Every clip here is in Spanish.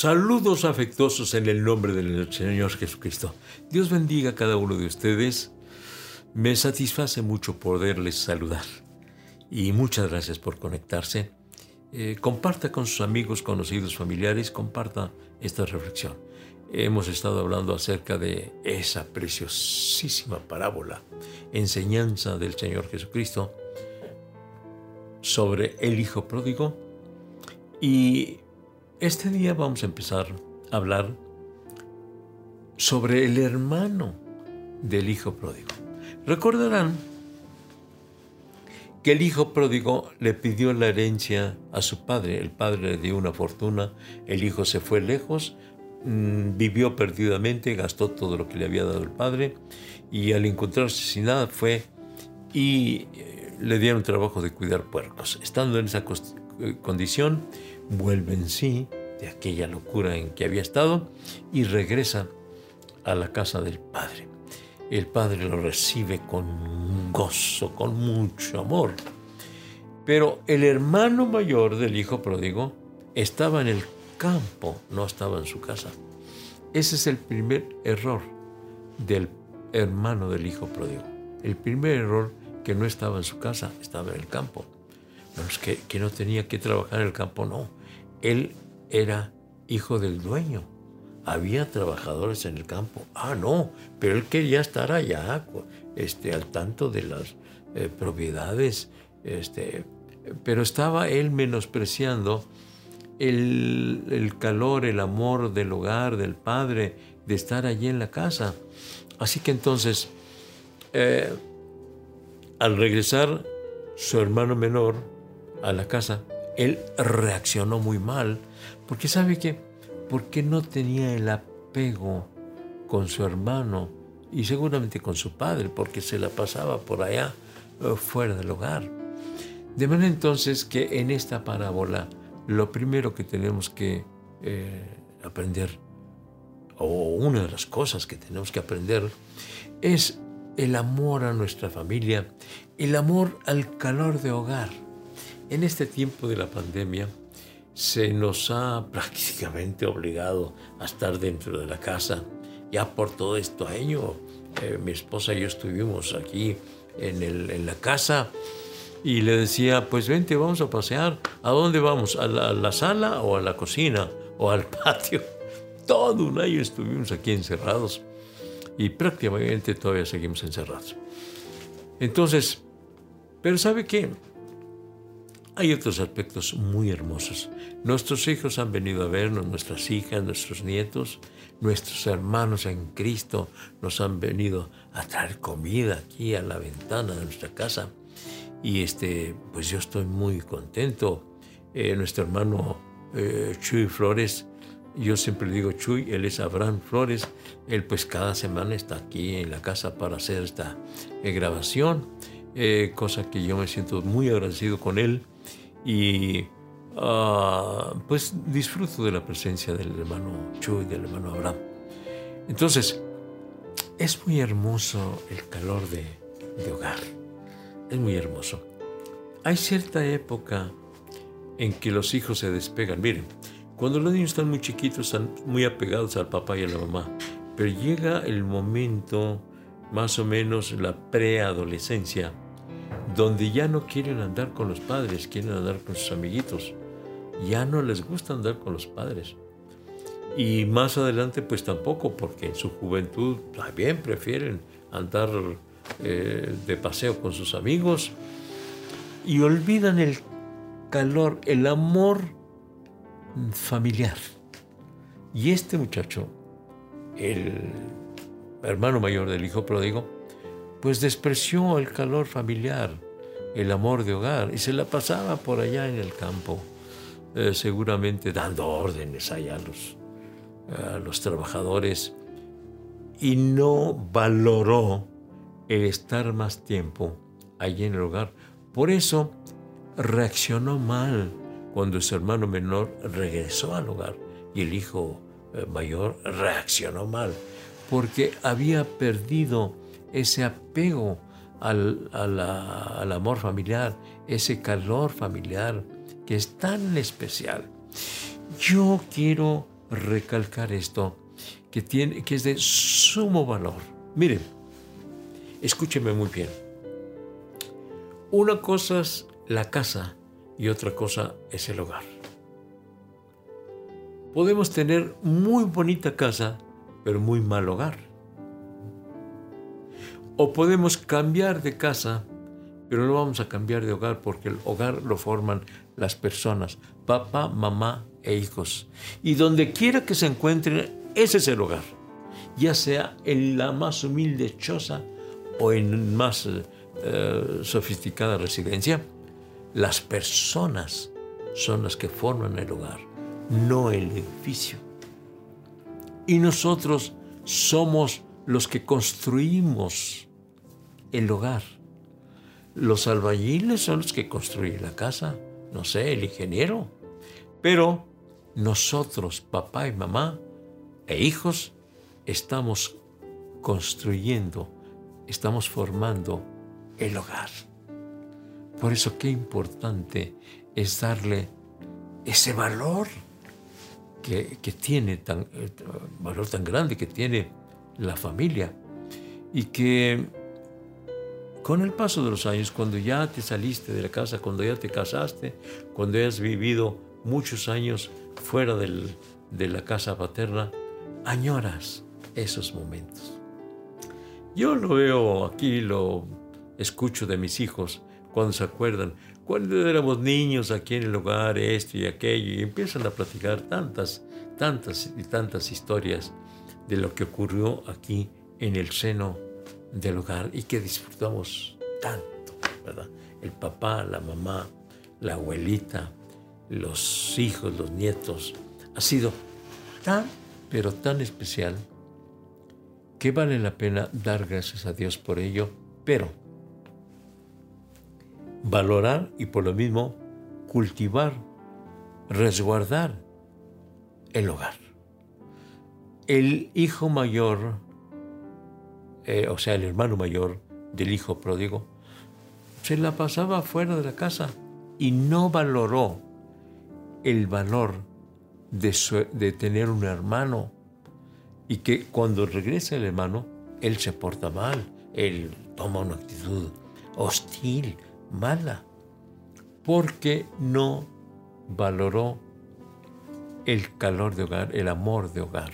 Saludos afectuosos en el nombre del Señor Jesucristo. Dios bendiga a cada uno de ustedes. Me satisface mucho poderles saludar. Y muchas gracias por conectarse. Eh, comparta con sus amigos, conocidos, familiares, comparta esta reflexión. Hemos estado hablando acerca de esa preciosísima parábola, enseñanza del Señor Jesucristo sobre el Hijo Pródigo. Y este día vamos a empezar a hablar sobre el hermano del Hijo Pródigo. Recordarán que el hijo pródigo le pidió la herencia a su padre. El padre le dio una fortuna, el hijo se fue lejos, mm, vivió perdidamente, gastó todo lo que le había dado el padre y al encontrarse sin nada fue y eh, le dieron trabajo de cuidar puercos. Estando en esa eh, condición, vuelve en sí de aquella locura en que había estado y regresa a la casa del padre el padre lo recibe con gozo, con mucho amor. Pero el hermano mayor del hijo pródigo estaba en el campo, no estaba en su casa. Ese es el primer error del hermano del hijo pródigo. El primer error que no estaba en su casa, estaba en el campo. No es que, que no tenía que trabajar en el campo, no. Él era hijo del dueño había trabajadores en el campo. Ah, no, pero él quería estar allá, este, al tanto de las eh, propiedades, este, pero estaba él menospreciando el, calor, el amor del hogar, del padre, de estar allí en la casa. Así que entonces, eh, al regresar su hermano menor a la casa, él reaccionó muy mal, porque sabe que porque no tenía el apego con su hermano y seguramente con su padre, porque se la pasaba por allá eh, fuera del hogar. De manera entonces que en esta parábola lo primero que tenemos que eh, aprender, o una de las cosas que tenemos que aprender, es el amor a nuestra familia, el amor al calor de hogar. En este tiempo de la pandemia, se nos ha prácticamente obligado a estar dentro de la casa. Ya por todo este año, eh, mi esposa y yo estuvimos aquí en, el, en, la casa y le decía, pues vente, vamos a pasear. ¿A dónde vamos? ¿A la, a la sala o a la cocina o al patio? Todo un año estuvimos aquí encerrados y prácticamente todavía seguimos encerrados. Entonces, pero ¿sabe qué? Hay otros aspectos muy hermosos. Nuestros hijos han venido a vernos, nuestras hijas, nuestros nietos, nuestros hermanos en Cristo nos han venido a traer comida aquí a la ventana de nuestra casa. Y este, pues yo estoy muy contento. Eh, nuestro hermano eh, Chuy Flores, yo siempre digo Chuy, él es Abraham Flores, él pues cada semana está aquí en la casa para hacer esta eh, grabación, cosa que yo me siento muy agradecido con él y ah, pues disfruto de la presencia del hermano Chu y del hermano Abraham. Entonces, es muy hermoso el calor de, de hogar, es muy hermoso. Hay cierta época en que los hijos se despegan. Miren, cuando los niños están muy chiquitos, están muy apegados al papá y a la mamá, pero llega el momento, más o menos la preadolescencia, donde ya no quieren andar con los padres, quieren andar con sus amiguitos. Ya no les gusta andar con los padres. Y más adelante pues tampoco, porque en su juventud también prefieren andar eh, de paseo con sus amigos y olvidan el calor, el amor familiar. Y este muchacho, el hermano mayor del hijo pródigo, pues despreció el calor familiar, el amor de hogar, y se la pasaba por allá en el campo, eh, seguramente dando órdenes allá a los, a los trabajadores, y no valoró el estar más tiempo allí en el hogar. Por eso reaccionó mal cuando su hermano menor regresó al hogar y el hijo eh, mayor reaccionó mal, porque había perdido ese apego al, amor familiar, ese calor familiar que es tan especial. Yo quiero recalcar esto, que, tiene, que es de sumo valor. Miren, escúcheme muy bien. Una cosa es la casa y otra cosa es el hogar. Podemos tener muy bonita casa, pero muy mal hogar. O podemos cambiar de casa, pero no vamos a cambiar de hogar porque el hogar lo forman las personas, papá, mamá e hijos. Y donde quiera que se encuentren, ese es el hogar. Ya sea en la más humilde choza o en más eh, sofisticada residencia, las personas son las que forman el hogar, no el edificio. Y nosotros somos los que construimos el hogar. Los albañiles son los que construyen la casa, no sé, el ingeniero. Pero nosotros, papá y mamá e hijos, estamos construyendo, estamos formando el hogar. Por eso qué importante es darle ese valor que, tiene, tan, eh, valor tan grande que tiene la familia y que con el paso de los años, cuando ya te saliste de la casa, cuando ya te casaste, cuando ya has vivido muchos años fuera de la casa paterna, añoras esos momentos. Yo lo veo aquí, lo escucho de mis hijos cuando se acuerdan, cuando éramos niños aquí en el hogar, esto y aquello, y empiezan a platicar tantas, tantas y tantas historias de lo que ocurrió aquí en el seno del hogar y que disfrutamos tanto, ¿verdad? El papá, la mamá, la abuelita, los hijos, los nietos. Ha sido tan, pero tan especial que vale la pena dar gracias a Dios por ello, pero valorar y por lo mismo cultivar, resguardar el hogar. El hijo mayor eh, o sea, el hermano mayor del hijo pródigo, se la pasaba fuera de la casa y no valoró el valor de, de tener un hermano y que cuando regresa el hermano, él se porta mal, él toma una actitud hostil, mala, porque no valoró el calor de hogar, el amor de hogar,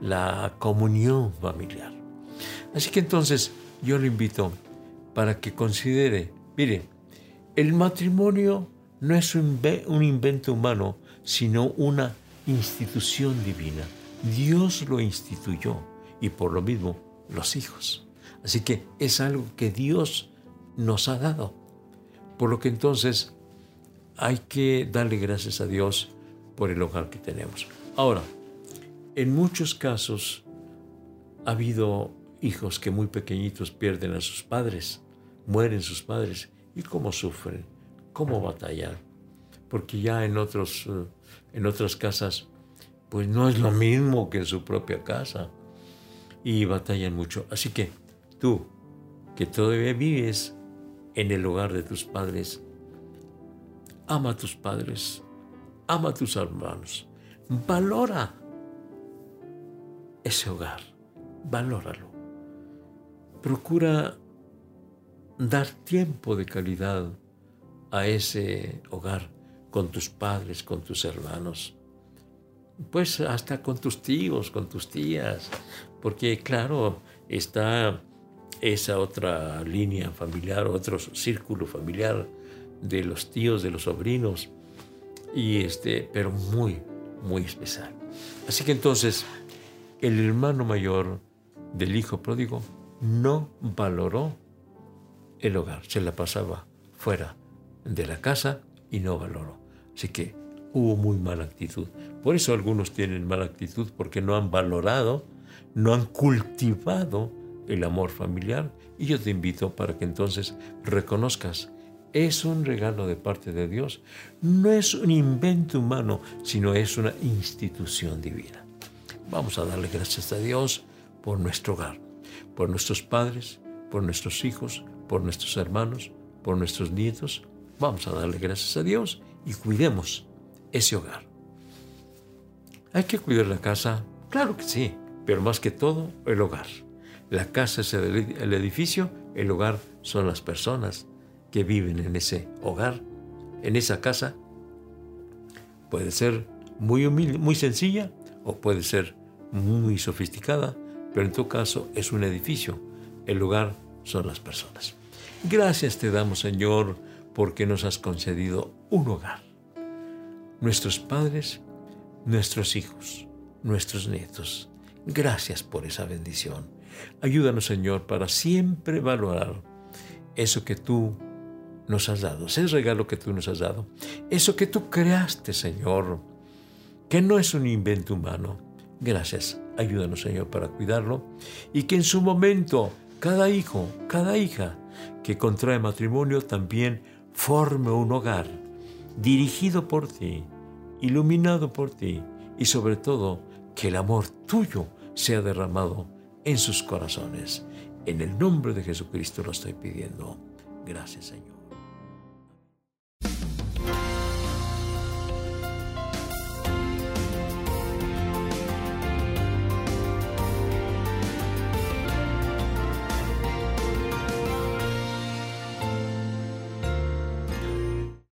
la comunión familiar. Así que entonces yo lo invito para que considere, mire, el matrimonio no es un, invento humano, sino una institución divina. Dios lo instituyó y por lo mismo los hijos. Así que es algo que Dios nos ha dado. Por lo que entonces hay que darle gracias a Dios por el hogar que tenemos. Ahora, en muchos casos ha habido hijos que muy pequeñitos pierden a sus padres, mueren sus padres y cómo sufren, cómo batallan, porque ya en otros eh, en otras casas pues no es lo mismo que en su propia casa y batallan mucho. Así que tú que todavía vives en el hogar de tus padres, ama a tus padres, ama a tus hermanos, valora ese hogar, valóralo procura dar tiempo de calidad a ese hogar con tus padres, con tus hermanos, pues hasta con tus tíos, con tus tías, porque claro, está esa otra línea familiar, otro círculo familiar de los tíos, de los sobrinos, y este, pero muy, muy especial. Así que entonces, el hermano mayor del hijo pródigo no valoró el hogar, se la pasaba fuera de la casa y no valoró. Así que hubo muy mala actitud. Por eso algunos tienen mala actitud porque no han valorado, no han cultivado el amor familiar. Y yo te invito para que entonces reconozcas, es un regalo de parte de Dios, no es un invento humano, sino es una institución divina. Vamos a darle gracias a Dios por nuestro hogar por nuestros padres, por nuestros hijos, por nuestros hermanos, por nuestros nietos. Vamos a darle gracias a Dios y cuidemos ese hogar. ¿Hay que cuidar la casa? Claro que sí, pero más que todo el hogar. La casa es el edificio, el hogar son las personas que viven en ese hogar, en esa casa. Puede ser muy humilde, muy sencilla o puede ser muy sofisticada, pero en tu caso es un edificio. El lugar son las personas. Gracias te damos, Señor, porque nos has concedido un hogar. Nuestros padres, nuestros hijos, nuestros nietos. Gracias por esa bendición. Ayúdanos, Señor, para siempre valorar eso que tú nos has dado, ese regalo que tú nos has dado, eso que tú creaste, Señor, que no es un invento humano. Gracias, ayúdanos, Señor, para cuidarlo y que en su momento cada hijo, cada hija que contrae matrimonio también forme un hogar dirigido por ti, iluminado por ti y sobre todo que el amor tuyo sea derramado en sus corazones. En el nombre de Jesucristo lo estoy pidiendo. Gracias Señor.